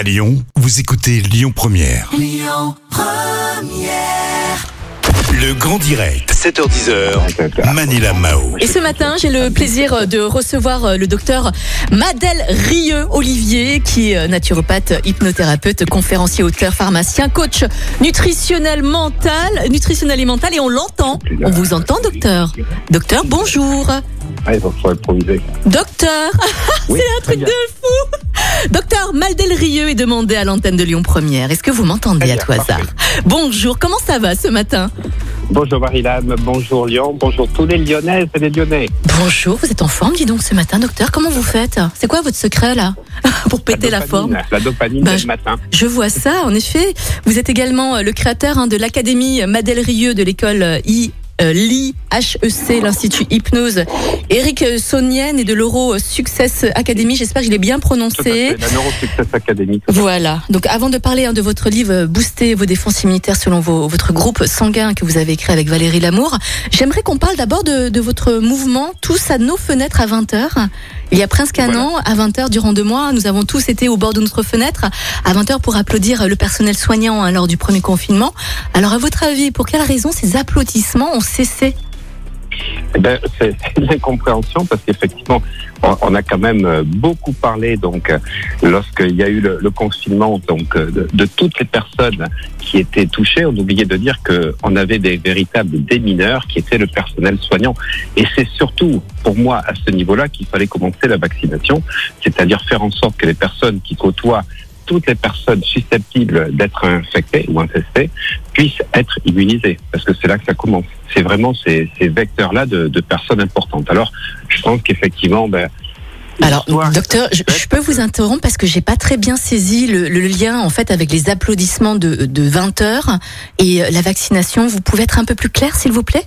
À Lyon, vous écoutez Lyon Première. Le grand direct, 7h10h, Manila Mao. Et ce matin, j'ai le plaisir de recevoir euh, le docteur Madel Rieux Olivier, qui est euh, naturopathe, hypnothérapeute, conférencier, auteur, pharmacien, coach nutritionnel mental, nutritionnel et mental, et on l'entend. On vous entend, docteur. Docteur, bonjour. Ah, il falloir improviser. Docteur, Oui, c'est un truc bien. de fou. Docteur Maldel Rieux est demandé à l'antenne de Lyon Première. Est-ce que vous m'entendez à tout hasard. Bonjour, comment ça va ce matin Bonjour Marie-Lame, bonjour Lyon, bonjour tous les Lyonnaises et les Lyonnais. Bonjour, vous êtes en forme, dis donc, ce matin, docteur. Comment vous faites C'est quoi votre secret, là Pour péter la, dopamine, forme La dopamine Bah, dès je- le matin. Je vois ça, en effet. Vous êtes également euh, le créateur hein, de l'Académie Madel Rieux de l'école euh, I. euh, L'IHEC, l'Institut Hypnose, Eric euh, Sonienne et de l'Euro Success Academy. J'espère que je l'ai bien prononcé. la Neurosuccess Academy. Voilà. Donc, avant de parler hein, de votre livre euh, Booster vos défenses immunitaires selon vos- votre groupe sanguin que vous avez écrit avec Valérie Lamour, j'aimerais qu'on parle d'abord de, de votre mouvement Tous à nos fenêtres à 20h. Il y a presque un Voilà. an, à 20h, durant deux mois, nous avons tous été au bord de notre fenêtre à 20h pour applaudir le personnel soignant hein, lors du premier confinement. Alors, à votre avis, pour quelle raison ces applaudissements ont cessé Eh ben, c'est c'est une incompréhension parce qu'effectivement, on, a quand même euh, beaucoup parlé donc euh, lorsqu'il y a eu le, confinement donc euh, de, de toutes les personnes qui étaient touchées. On oubliait de dire que on avait des véritables démineurs qui étaient le personnel soignant. Et c'est surtout pour moi à ce niveau-là qu'il fallait commencer la vaccination, c'est-à-dire faire en sorte que les personnes qui côtoient toutes les personnes susceptibles d'être infectées ou infestées puissent être immunisées, parce que c'est là que ça commence. C'est vraiment ces, ces vecteurs-là de, de personnes importantes. Alors, je pense qu'effectivement, ben, Alors, docteur, je, je peux vous interrompre parce que j'ai pas très bien saisi le, le lien en fait avec les applaudissements de, de 20 heures et euh, la vaccination. Vous pouvez être un peu plus clair, s'il vous plaît?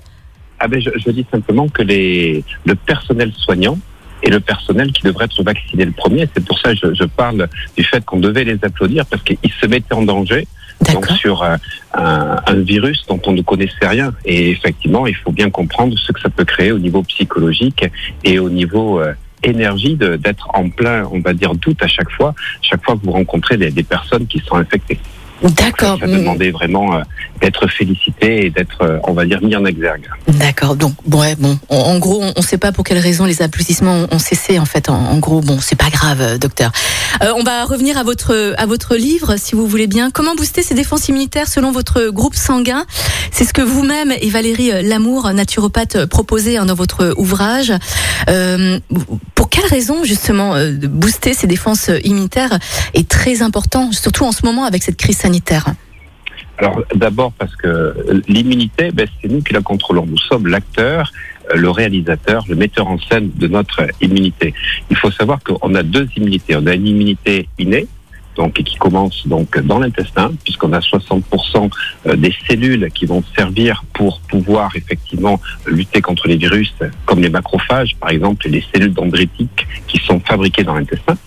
Ah ben, je, je dis simplement que les, le personnel soignant est le personnel qui devrait être vacciné le premier. C'est pour ça que je, je parle du fait qu'on devait les applaudir parce qu'ils se mettaient en danger donc sur euh, un, un virus dont on ne connaissait rien. Et effectivement, il faut bien comprendre ce que ça peut créer au niveau psychologique et au niveau euh, énergie d'être en plein, on va dire, doute à chaque fois, chaque fois que vous rencontrez des, des personnes qui sont infectées. D'accord. Ça demandait vraiment euh, d'être félicité et d'être, euh, on va dire, mis en exergue. D'accord. Donc, ouais, bon. En, en gros, on ne sait pas pour quelles raisons les applaudissements ont, ont cessé. En fait, en, en gros, bon, c'est pas grave, euh, docteur. On va revenir à votre à votre livre, si vous voulez bien. Comment booster ses défenses immunitaires selon votre groupe sanguin? C'est ce que vous-même et Valérie Lamour, naturopathe, proposez hein, dans votre ouvrage. Euh, pour quelles raisons, justement, euh, de booster ses défenses immunitaires est très important, surtout en ce moment avec cette crise sanitaire? Alors d'abord parce que l'immunité, ben, c'est nous qui la contrôlons. Nous sommes l'acteur, euh, le réalisateur, le metteur en scène de notre immunité. Il faut savoir qu'on a deux immunités. On a une immunité innée, donc qui commence donc dans l'intestin, puisqu'on a 60% des cellules qui vont servir pour pouvoir effectivement lutter contre les virus, comme les macrophages, par exemple, et les cellules dendritiques qui sont fabriquées dans l'intestin.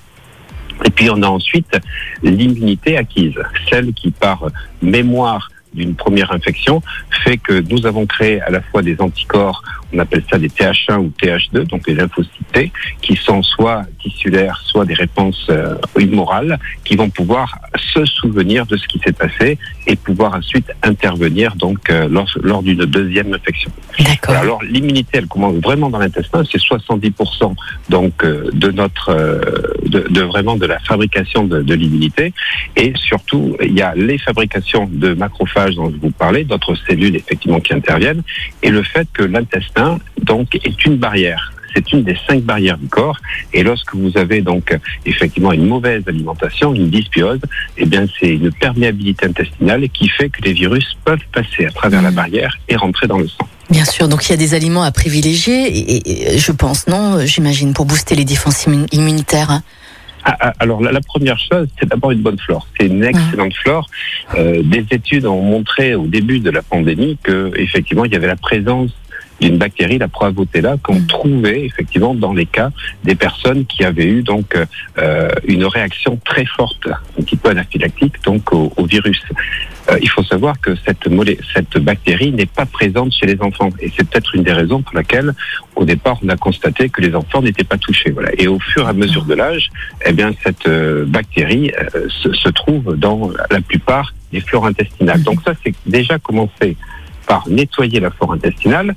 Et puis on a ensuite l'immunité acquise, celle qui par mémoire d'une première infection fait que nous avons créé à la fois des anticorps, on appelle ça des TH1 ou TH2, donc les lymphocytes T, qui sont soit tissulaires, soit des réponses euh, immorales, qui vont pouvoir se souvenir de ce qui s'est passé et pouvoir ensuite intervenir donc euh, lors, lors d'une deuxième infection. D'accord. Alors l'immunité, elle commence vraiment dans l'intestin, c'est 70% donc euh, de notre, euh, de, de vraiment de la fabrication de, de l'immunité, et surtout il y a les fabrications de macrophages dont je vous parlais, d'autres cellules effectivement qui interviennent, et le fait que l'intestin donc est une barrière. C'est une des cinq barrières du corps. Et lorsque vous avez donc effectivement une mauvaise alimentation, une dysbiose, eh bien c'est une perméabilité intestinale qui fait que les virus peuvent passer à travers la barrière et rentrer dans le sang. Bien sûr, donc il y a des aliments à privilégier, et, je pense, non, j'imagine, pour booster les défenses immu- immunitaires. Ah, ah, Alors la, la première chose, c'est d'abord une bonne flore. C'est une excellente flore. Euh, des études ont montré au début de la pandémie que effectivement il y avait la présence d'une bactérie, la Proavotella, qu'on Mm. trouvait effectivement dans les cas des personnes qui avaient eu donc euh, une réaction très forte, un petit peu anaphylactique, donc au, au virus. euh, il faut savoir que cette, cette bactérie n'est pas présente chez les enfants. Et c'est peut-être une des raisons pour laquelle, au départ, on a constaté que les enfants n'étaient pas touchés. Voilà. Et au fur et à mesure de l'âge, eh bien, cette euh, bactérie euh, se, se, trouve dans la plupart des flores intestinales. Donc ça, c'est déjà commencé par nettoyer la flore intestinale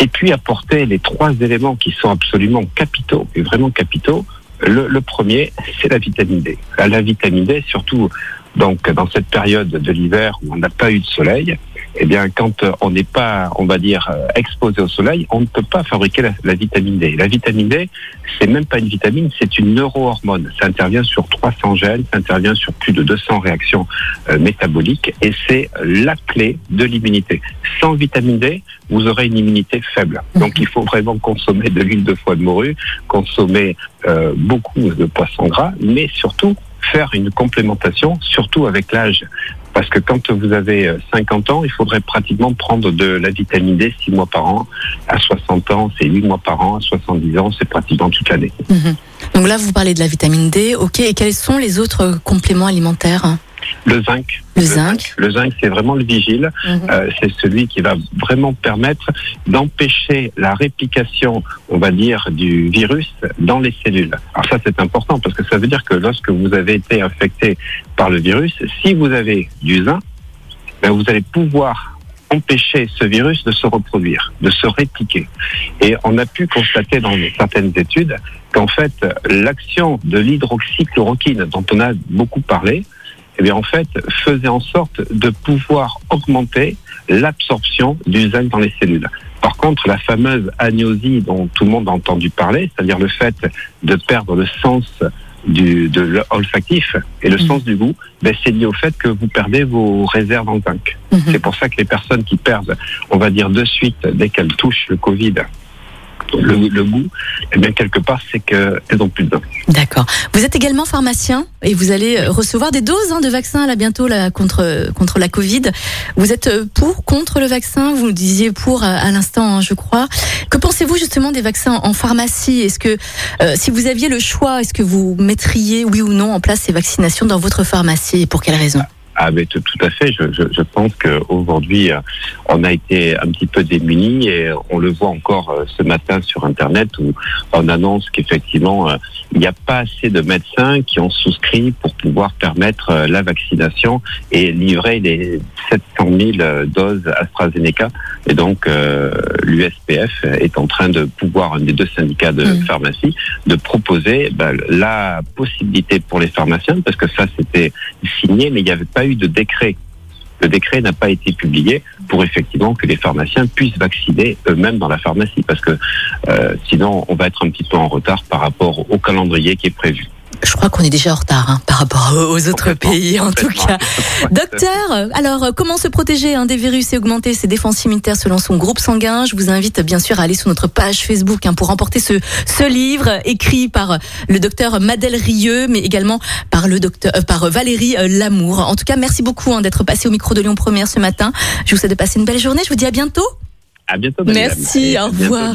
et puis apporter les trois éléments qui sont absolument capitaux, et vraiment capitaux. Le, le premier, c'est la vitamine D. La vitamine D, surtout donc, dans cette période de l'hiver où on n'a pas eu de soleil, eh bien, quand on n'est pas, on va dire, exposé au soleil, on ne peut pas fabriquer la, vitamine D. La vitamine D, c'est même pas une vitamine, c'est une neurohormone. Ça intervient sur 300 gènes, ça intervient sur plus de 200 réactions euh, métaboliques et c'est la clé de l'immunité. Sans vitamine D, vous aurez une immunité faible. Donc, il faut vraiment consommer de l'huile de foie de morue, consommer euh, beaucoup de poissons gras, mais surtout faire une complémentation, surtout avec l'âge. Parce que quand vous avez 50 ans, il faudrait pratiquement prendre de la vitamine D 6 mois par an. À 60 ans, c'est 8 mois par an. À 70 ans, c'est pratiquement toute l'année. Mhm. Donc là, vous parlez de la vitamine D. OK. Et quels sont les autres compléments alimentaires? Le zinc. Le, zinc. Le zinc, c'est vraiment le vigile. Mhm. Euh, c'est celui qui va vraiment permettre d'empêcher la réplication, on va dire, du virus dans les cellules. Alors ça, c'est important parce que ça veut dire que lorsque vous avez été infecté par le virus, si vous avez du zinc, ben vous allez pouvoir empêcher ce virus de se reproduire, de se répliquer. Et on a pu constater dans certaines études qu'en fait, l'action de l'hydroxychloroquine, dont on a beaucoup parlé, eh bien, en fait, faisait en sorte de pouvoir augmenter l'absorption du zinc dans les cellules. Par contre, la fameuse agnosie dont tout le monde a entendu parler, c'est-à-dire le fait de perdre le sens du, de l'olfactif et le mmh. sens du goût, ben, c'est lié au fait que vous perdez vos réserves en zinc. Mmh. C'est pour ça que les personnes qui perdent, on va dire de suite, dès qu'elles touchent le Covid, le, goût, eh bien quelque part, c'est qu'elles n'ont plus de dents. D'accord. Vous êtes également pharmacien et vous allez euh, recevoir des doses hein, de vaccins là bientôt contre contre la Covid. Vous êtes euh, pour, contre le vaccin? Vous disiez pour à, l'instant, hein, je crois. Que pensez-vous justement des vaccins en pharmacie? Est-ce que euh, si vous aviez le choix, est-ce que vous mettriez oui ou non en place ces vaccinations dans votre pharmacie? Et pour quelle raison? ah, mais tout, à fait. Je, je, je pense qu'aujourd'hui, euh, on a été un petit peu démunis et on le voit encore euh, ce matin sur Internet où on annonce qu'effectivement, euh, il n'y a pas assez de médecins qui ont souscrit pour pouvoir permettre la vaccination et livrer les 700 000 doses AstraZeneca. Et donc, l'USPF est en train de pouvoir, un des deux syndicats de mmh. pharmacie, de proposer ben, la possibilité pour les pharmaciens, parce que ça, c'était signé, mais il n'y avait pas eu de décret. Le décret n'a pas été publié pour effectivement que les pharmaciens puissent vacciner eux-mêmes dans la pharmacie, parce que euh, sinon on va être un petit peu en retard par rapport au calendrier qui est prévu. Je crois qu'on est déjà en retard hein, par rapport aux autres pays, en tout cas. Docteur, alors comment se protéger hein, des virus et augmenter ses défenses immunitaires selon son groupe sanguin? Je vous invite bien sûr à aller sur notre page Facebook hein, pour remporter ce, ce livre écrit par le docteur Madel Rieux, mais également par le docteur, euh, par Valérie euh, Lamour. En tout cas, merci beaucoup hein, d'être passé au micro de Lyon Première ce matin. Je vous souhaite de passer une belle journée. Je vous dis à bientôt. À bientôt. Merci. Au revoir.